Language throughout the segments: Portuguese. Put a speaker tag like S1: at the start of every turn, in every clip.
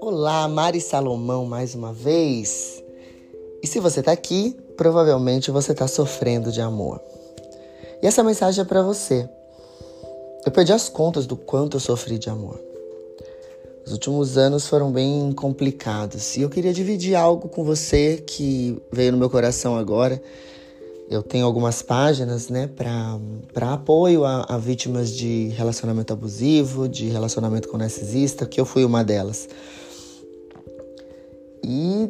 S1: Olá, Mari Salomão mais uma vez. E se você tá aqui, provavelmente você tá sofrendo de amor. E essa mensagem é para você. Eu perdi as contas do quanto eu sofri de amor. Os últimos anos foram bem complicados e eu queria dividir algo com você que veio no meu coração agora. Eu tenho algumas páginas, né, para apoio a, a vítimas de relacionamento abusivo, de relacionamento com narcisista, que eu fui uma delas. E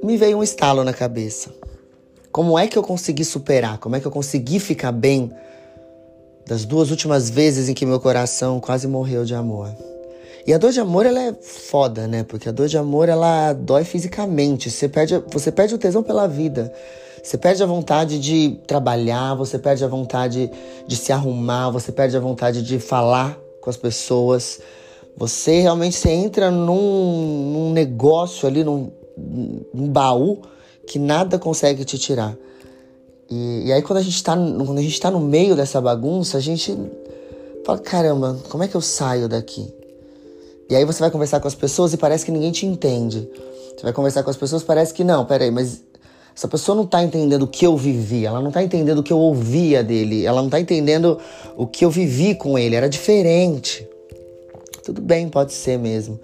S1: me veio um estalo na cabeça. Como é que eu consegui superar? Como é que eu consegui ficar bem das duas últimas vezes em que meu coração quase morreu de amor? E a dor de amor, ela é foda, né? Porque a dor de amor, ela dói fisicamente. Você perde, você perde o tesão pela vida. Você perde a vontade de trabalhar, você perde a vontade de se arrumar, você perde a vontade de falar com as pessoas. Você realmente você entra num, num negócio ali, num, num, baú que nada consegue te tirar. E, e aí quando a gente está quando a gente tá no meio dessa bagunça, a gente fala, caramba, como é que eu saio daqui? E aí você vai conversar com as pessoas e parece que ninguém te entende. Você vai conversar com as pessoas, parece que não, peraí, mas essa pessoa não tá entendendo o que eu vivi, ela não tá entendendo o que eu ouvia dele, ela não tá entendendo o que eu vivi com ele, era diferente. Tudo bem, pode ser mesmo.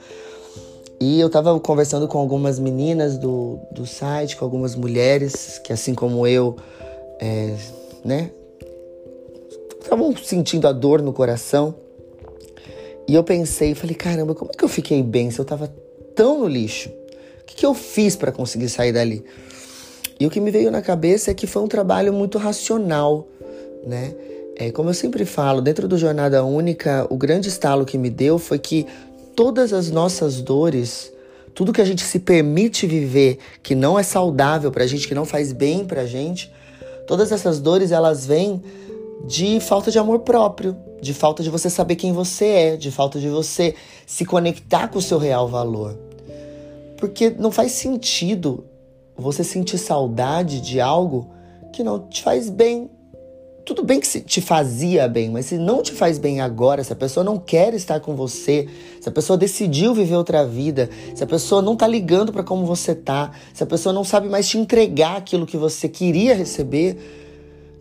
S1: E eu tava conversando com algumas meninas do, do site, com algumas mulheres que, assim como eu, é, né, estavam sentindo a dor no coração. E eu pensei, falei, caramba, como é que eu fiquei bem se eu tava tão no lixo? O que, que eu fiz para conseguir sair dali? E o que me veio na cabeça é que foi um trabalho muito racional, né? É, como eu sempre falo, dentro do Jornada Única, o grande estalo que me deu foi que todas as nossas dores, tudo que a gente se permite viver que não é saudável pra gente, que não faz bem pra gente, todas essas dores elas vêm de falta de amor próprio, de falta de você saber quem você é, de falta de você se conectar com o seu real valor. Porque não faz sentido você sentir saudade de algo que não te faz bem, tudo bem que te fazia bem, mas se não te faz bem agora, se a pessoa não quer estar com você, se a pessoa decidiu viver outra vida, se a pessoa não tá ligando para como você tá, se a pessoa não sabe mais te entregar aquilo que você queria receber,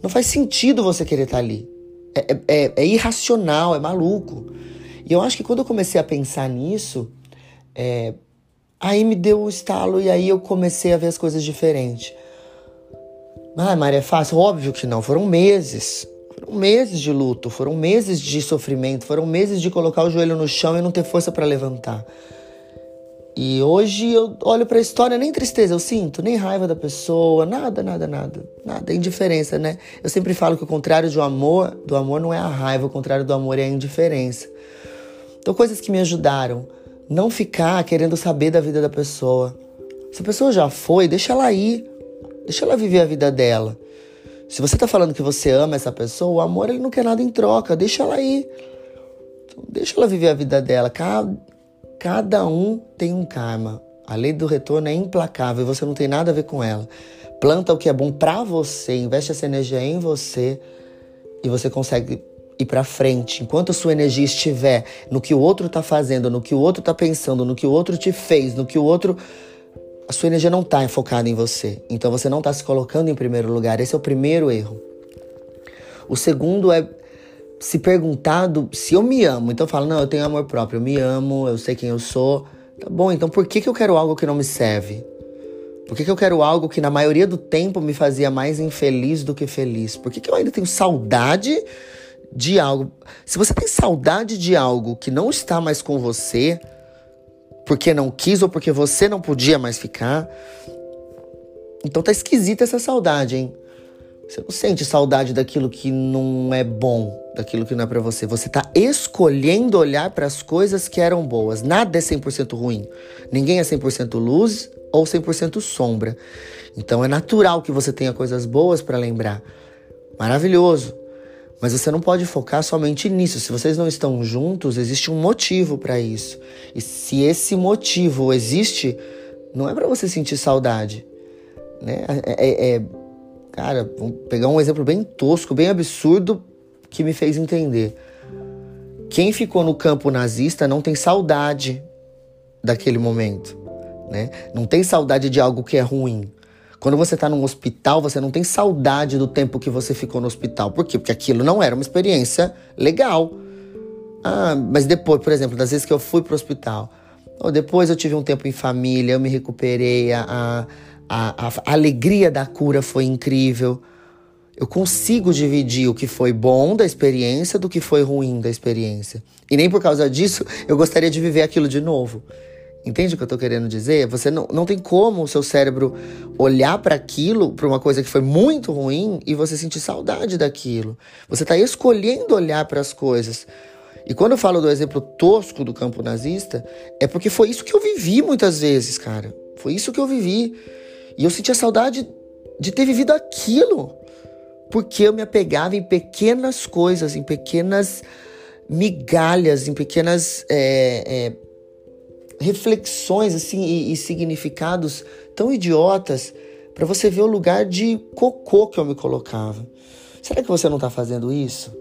S1: não faz sentido você querer estar tá ali. É, é, é, é, irracional, é maluco. E eu acho que quando eu comecei a pensar nisso, é, aí me deu o um estalo e aí eu comecei a ver as coisas diferentes. Ah, Maria, é fácil? Óbvio que não. Foram meses. Foram meses de luto, foram meses de sofrimento, foram meses de colocar o joelho no chão e não ter força para levantar. E hoje eu olho para a história, nem tristeza eu sinto, nem raiva da pessoa, nada, nada, nada. Nada, indiferença, né? Eu sempre falo que o contrário do amor, do amor não é a raiva, o contrário do amor é a indiferença. Então, coisas que me ajudaram. Não ficar querendo saber da vida da pessoa. Se a pessoa já foi, deixa ela ir. Deixa ela viver a vida dela. Se você tá falando que você ama essa pessoa, o amor ele não quer nada em troca, deixa ela ir. Então, deixa ela viver a vida dela. Cada, cada um tem um karma. A lei do retorno é implacável e você não tem nada a ver com ela. Planta o que é bom para você, investe essa energia em você e você consegue ir para frente. Enquanto a sua energia estiver no que o outro tá fazendo, no que o outro tá pensando, no que o outro te fez, no que o outro a sua energia não está focada em você. Então você não está se colocando em primeiro lugar. Esse é o primeiro erro. O segundo é se perguntar se eu me amo. Então eu falo, não, eu tenho amor próprio, eu me amo, eu sei quem eu sou. Tá bom, então por que, que eu quero algo que não me serve? Por que, que eu quero algo que na maioria do tempo me fazia mais infeliz do que feliz? Por que, que eu ainda tenho saudade de algo? Se você tem saudade de algo que não está mais com você, porque não quis ou porque você não podia mais ficar. Então tá esquisita essa saudade, hein? Você não sente saudade daquilo que não é bom, daquilo que não é para você. Você tá escolhendo olhar para as coisas que eram boas. Nada é 100% ruim. Ninguém é 100% luz ou 100% sombra. Então é natural que você tenha coisas boas para lembrar. Maravilhoso. Mas você não pode focar somente nisso. Se vocês não estão juntos, existe um motivo para isso. E se esse motivo existe, não é para você sentir saudade, né? É, é, é, cara, vamos pegar um exemplo bem tosco, bem absurdo, que me fez entender. Quem ficou no campo nazista não tem saudade daquele momento, né? Não tem saudade de algo que é ruim. Quando você está num hospital, você não tem saudade do tempo que você ficou no hospital. Por quê? Porque aquilo não era uma experiência legal. Ah, mas depois, por exemplo, das vezes que eu fui para o hospital, ou depois eu tive um tempo em família, eu me recuperei, a, a, a, a alegria da cura foi incrível. Eu consigo dividir o que foi bom da experiência do que foi ruim da experiência. E nem por causa disso eu gostaria de viver aquilo de novo. Entende o que eu tô querendo dizer? Você não, não tem como o seu cérebro olhar para aquilo, para uma coisa que foi muito ruim e você sentir saudade daquilo. Você tá escolhendo olhar para as coisas. E quando eu falo do exemplo tosco do campo nazista, é porque foi isso que eu vivi muitas vezes, cara. Foi isso que eu vivi. E eu sentia saudade de ter vivido aquilo. Porque eu me apegava em pequenas coisas, em pequenas migalhas, em pequenas é, é, reflexões assim e, e significados tão idiotas para você ver o lugar de cocô que eu me colocava. Será que você não está fazendo isso?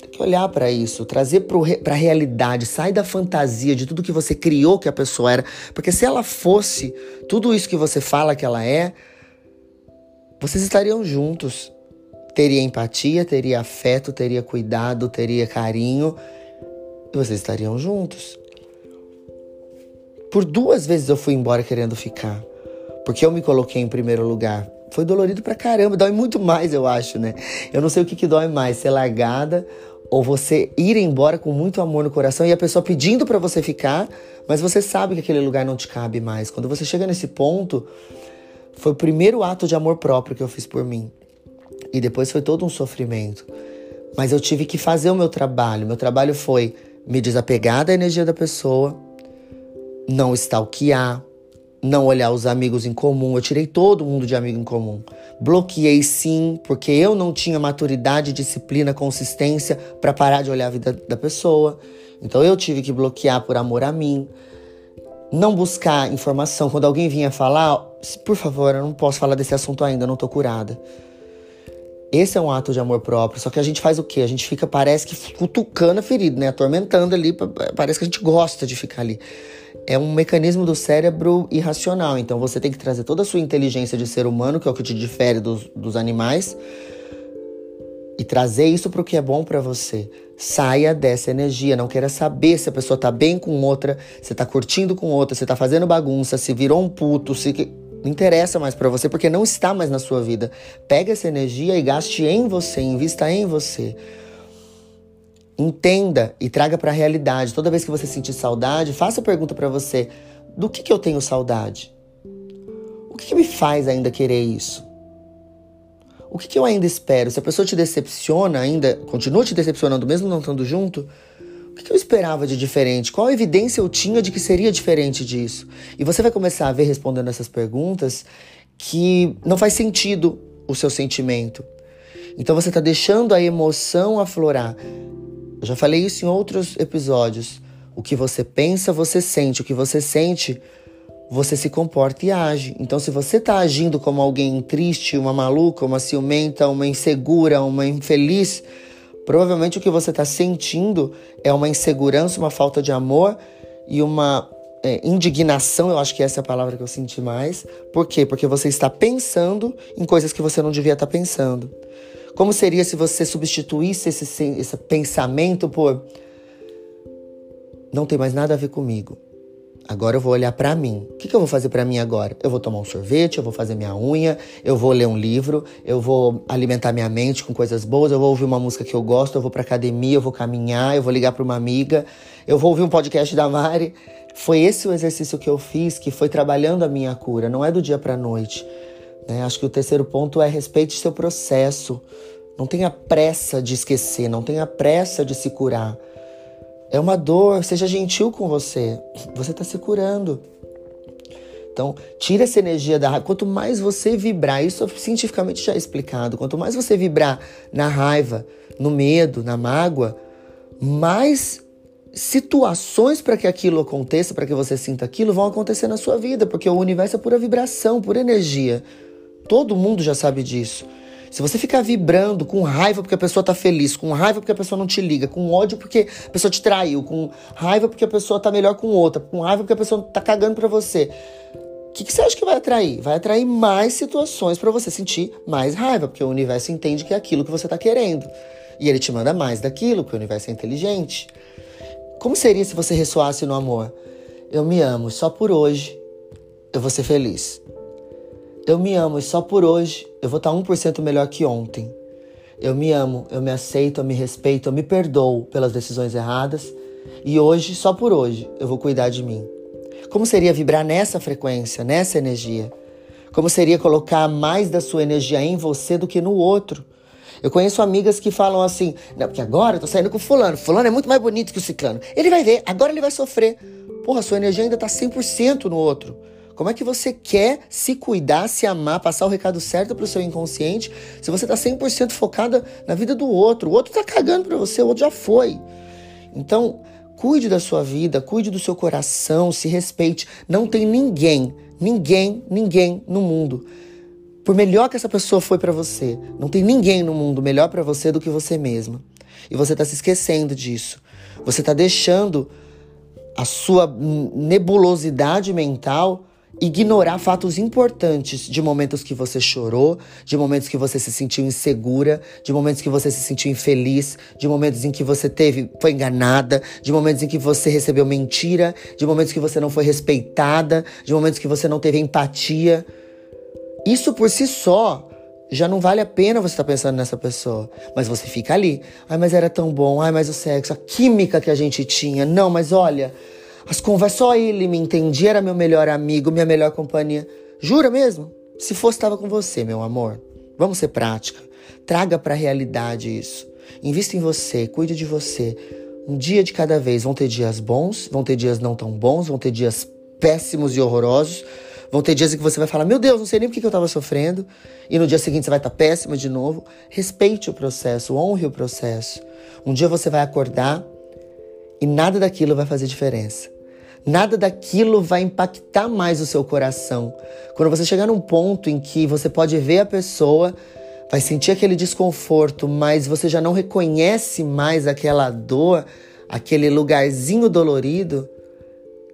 S1: Tem que olhar para isso, trazer para a realidade, sai da fantasia de tudo que você criou que a pessoa era, porque se ela fosse tudo isso que você fala que ela é, vocês estariam juntos. Teria empatia, teria afeto, teria cuidado, teria carinho, e vocês estariam juntos. Por duas vezes eu fui embora querendo ficar. Porque eu me coloquei em primeiro lugar. Foi dolorido pra caramba, dói muito mais, eu acho, né? Eu não sei o que, que dói mais, ser largada ou você ir embora com muito amor no coração e a pessoa pedindo para você ficar, mas você sabe que aquele lugar não te cabe mais. Quando você chega nesse ponto, foi o primeiro ato de amor próprio que eu fiz por mim. E depois foi todo um sofrimento. Mas eu tive que fazer o meu trabalho. Meu trabalho foi me desapegar da energia da pessoa, não stalkear, não olhar os amigos em comum. Eu tirei todo mundo de amigo em comum. Bloqueei sim, porque eu não tinha maturidade, disciplina, consistência para parar de olhar a vida da pessoa. Então eu tive que bloquear por amor a mim. Não buscar informação. Quando alguém vinha falar, por favor, eu não posso falar desse assunto ainda, eu não tô curada. Esse é um ato de amor próprio. Só que a gente faz o quê? A gente fica, parece que cutucando a ferida, né? Atormentando ali. Parece que a gente gosta de ficar ali é um mecanismo do cérebro irracional. Então você tem que trazer toda a sua inteligência de ser humano, que é o que te difere dos, dos animais, e trazer isso para o que é bom para você. Saia dessa energia, não queira saber se a pessoa tá bem com outra, se tá curtindo com outra, se tá fazendo bagunça, se virou um puto, se não interessa mais para você porque não está mais na sua vida. Pega essa energia e gaste em você, invista em você. Entenda e traga para a realidade. Toda vez que você sentir saudade, faça a pergunta para você: do que, que eu tenho saudade? O que, que me faz ainda querer isso? O que, que eu ainda espero? Se a pessoa te decepciona, ainda continua te decepcionando, mesmo não estando junto, o que, que eu esperava de diferente? Qual evidência eu tinha de que seria diferente disso? E você vai começar a ver respondendo essas perguntas que não faz sentido o seu sentimento. Então você está deixando a emoção aflorar. Eu já falei isso em outros episódios. O que você pensa, você sente. O que você sente, você se comporta e age. Então, se você está agindo como alguém triste, uma maluca, uma ciumenta, uma insegura, uma infeliz, provavelmente o que você está sentindo é uma insegurança, uma falta de amor e uma é, indignação. Eu acho que essa é a palavra que eu senti mais. Por quê? Porque você está pensando em coisas que você não devia estar tá pensando. Como seria se você substituísse esse, esse pensamento por não tem mais nada a ver comigo. Agora eu vou olhar para mim. O que, que, eu vou fazer para mim agora? Eu vou tomar um sorvete, eu vou fazer minha unha, eu vou ler um livro, eu vou alimentar minha mente com coisas boas, eu vou ouvir uma música que eu gosto, eu vou pra academia, eu vou caminhar, eu vou ligar para uma amiga, eu vou ouvir um podcast da Mari. Foi esse o exercício que eu fiz, que foi trabalhando a minha cura, não é do dia para noite. Né? Acho que o terceiro ponto é respeite seu processo. Não tenha pressa de esquecer, não tenha pressa de se curar. É uma dor, seja gentil com você. Você está se curando. Então, tira essa energia da raiva. Quanto mais você vibrar, isso cientificamente já é explicado. Quanto mais você vibrar na raiva, no medo, na mágoa, mais situações para que aquilo aconteça, para que você sinta aquilo, vão acontecer na sua vida, porque o universo é pura vibração, pura energia. Todo mundo já sabe disso. Se você ficar vibrando com raiva porque a pessoa tá feliz, com raiva porque a pessoa não te liga, com ódio porque a pessoa te traiu, com raiva porque a pessoa tá melhor com outra, com raiva porque a pessoa tá cagando pra você. O que, que você acha que vai atrair? Vai atrair mais situações para você sentir mais raiva, porque o universo entende que é aquilo que você tá querendo. E ele te manda mais daquilo, porque o universo é inteligente. Como seria se você ressoasse no amor? Eu me amo, só por hoje eu vou ser feliz. Eu me amo e só por hoje eu vou estar 1% melhor que ontem. Eu me amo, eu me aceito, eu me respeito, eu me perdoo pelas decisões erradas. E hoje, só por hoje, eu vou cuidar de mim. Como seria vibrar nessa frequência, nessa energia? Como seria colocar mais da sua energia em você do que no outro? Eu conheço amigas que falam assim: não, porque agora eu tô saindo com fulano. Fulano é muito mais bonito que o ciclano. Ele vai ver, agora ele vai sofrer. Porra, sua energia ainda tá 100% no outro. Como é que você quer se cuidar, se amar, passar o recado certo pro seu inconsciente se você tá 100% focada na vida do outro? O outro tá cagando pra você, o outro já foi. Então, cuide da sua vida, cuide do seu coração, se respeite. Não tem ninguém, ninguém, ninguém no mundo por melhor que essa pessoa foi para você, não tem ninguém no mundo melhor para você do que você mesma. E você tá se esquecendo disso. Você tá deixando a sua nebulosidade mental ignorar fatos importantes de momentos que você chorou, de momentos que você se sentiu insegura, de momentos que você se sentiu infeliz, de momentos em que você teve foi enganada, de momentos em que você recebeu mentira, de momentos que você não foi respeitada, de momentos que você não teve empatia. Isso por si só já não vale a pena você estar tá pensando nessa pessoa. Mas você fica ali. Ai, mas era tão bom. Ai, mas o sexo, a química que a gente tinha. Não, mas olha, as conversas, só ele me entendia, era meu melhor amigo, minha melhor companhia. Jura mesmo? Se fosse, estava com você, meu amor. Vamos ser prática. Traga para a realidade isso. Invista em você, cuide de você. Um dia de cada vez. Vão ter dias bons, vão ter dias não tão bons, vão ter dias péssimos e horrorosos. Vão ter dias em que você vai falar: Meu Deus, não sei nem por que eu estava sofrendo. E no dia seguinte você vai estar tá péssima de novo. Respeite o processo, honre o processo. Um dia você vai acordar e nada daquilo vai fazer diferença. Nada daquilo vai impactar mais o seu coração. Quando você chegar num ponto em que você pode ver a pessoa, vai sentir aquele desconforto, mas você já não reconhece mais aquela dor, aquele lugarzinho dolorido,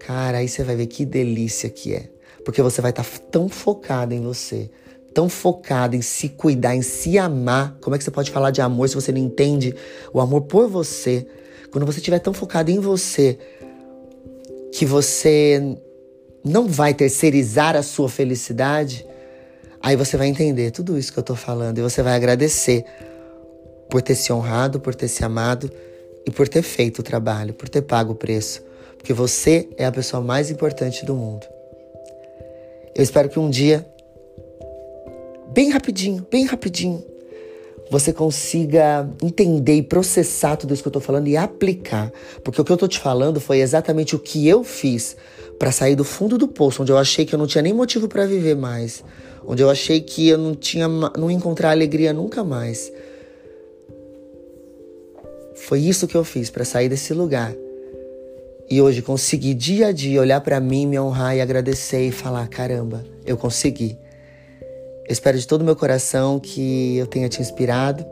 S1: cara, aí você vai ver que delícia que é. Porque você vai estar tá tão focado em você, tão focado em se cuidar, em se amar. Como é que você pode falar de amor se você não entende o amor por você? Quando você estiver tão focado em você, que você não vai terceirizar a sua felicidade, aí você vai entender tudo isso que eu tô falando e você vai agradecer por ter se honrado, por ter se amado e por ter feito o trabalho, por ter pago o preço, porque você é a pessoa mais importante do mundo. Eu espero que um dia, bem rapidinho, bem rapidinho, você consiga entender e processar tudo isso que eu tô falando e aplicar. Porque o que eu tô te falando foi exatamente o que eu fiz para sair do fundo do poço, onde eu achei que eu não tinha nem motivo para viver mais, onde eu achei que eu não tinha não encontrar alegria nunca mais. Foi isso que eu fiz para sair desse lugar. E hoje conseguir dia a dia olhar para mim, me honrar e agradecer e falar: caramba, eu consegui. Espero de todo o meu coração que eu tenha te inspirado.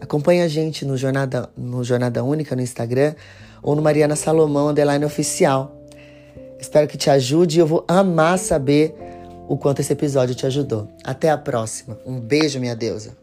S1: Acompanhe a gente no Jornada, no Jornada Única no Instagram ou no Mariana Salomão Underline Oficial. Espero que te ajude e eu vou amar saber o quanto esse episódio te ajudou. Até a próxima. Um beijo, minha deusa.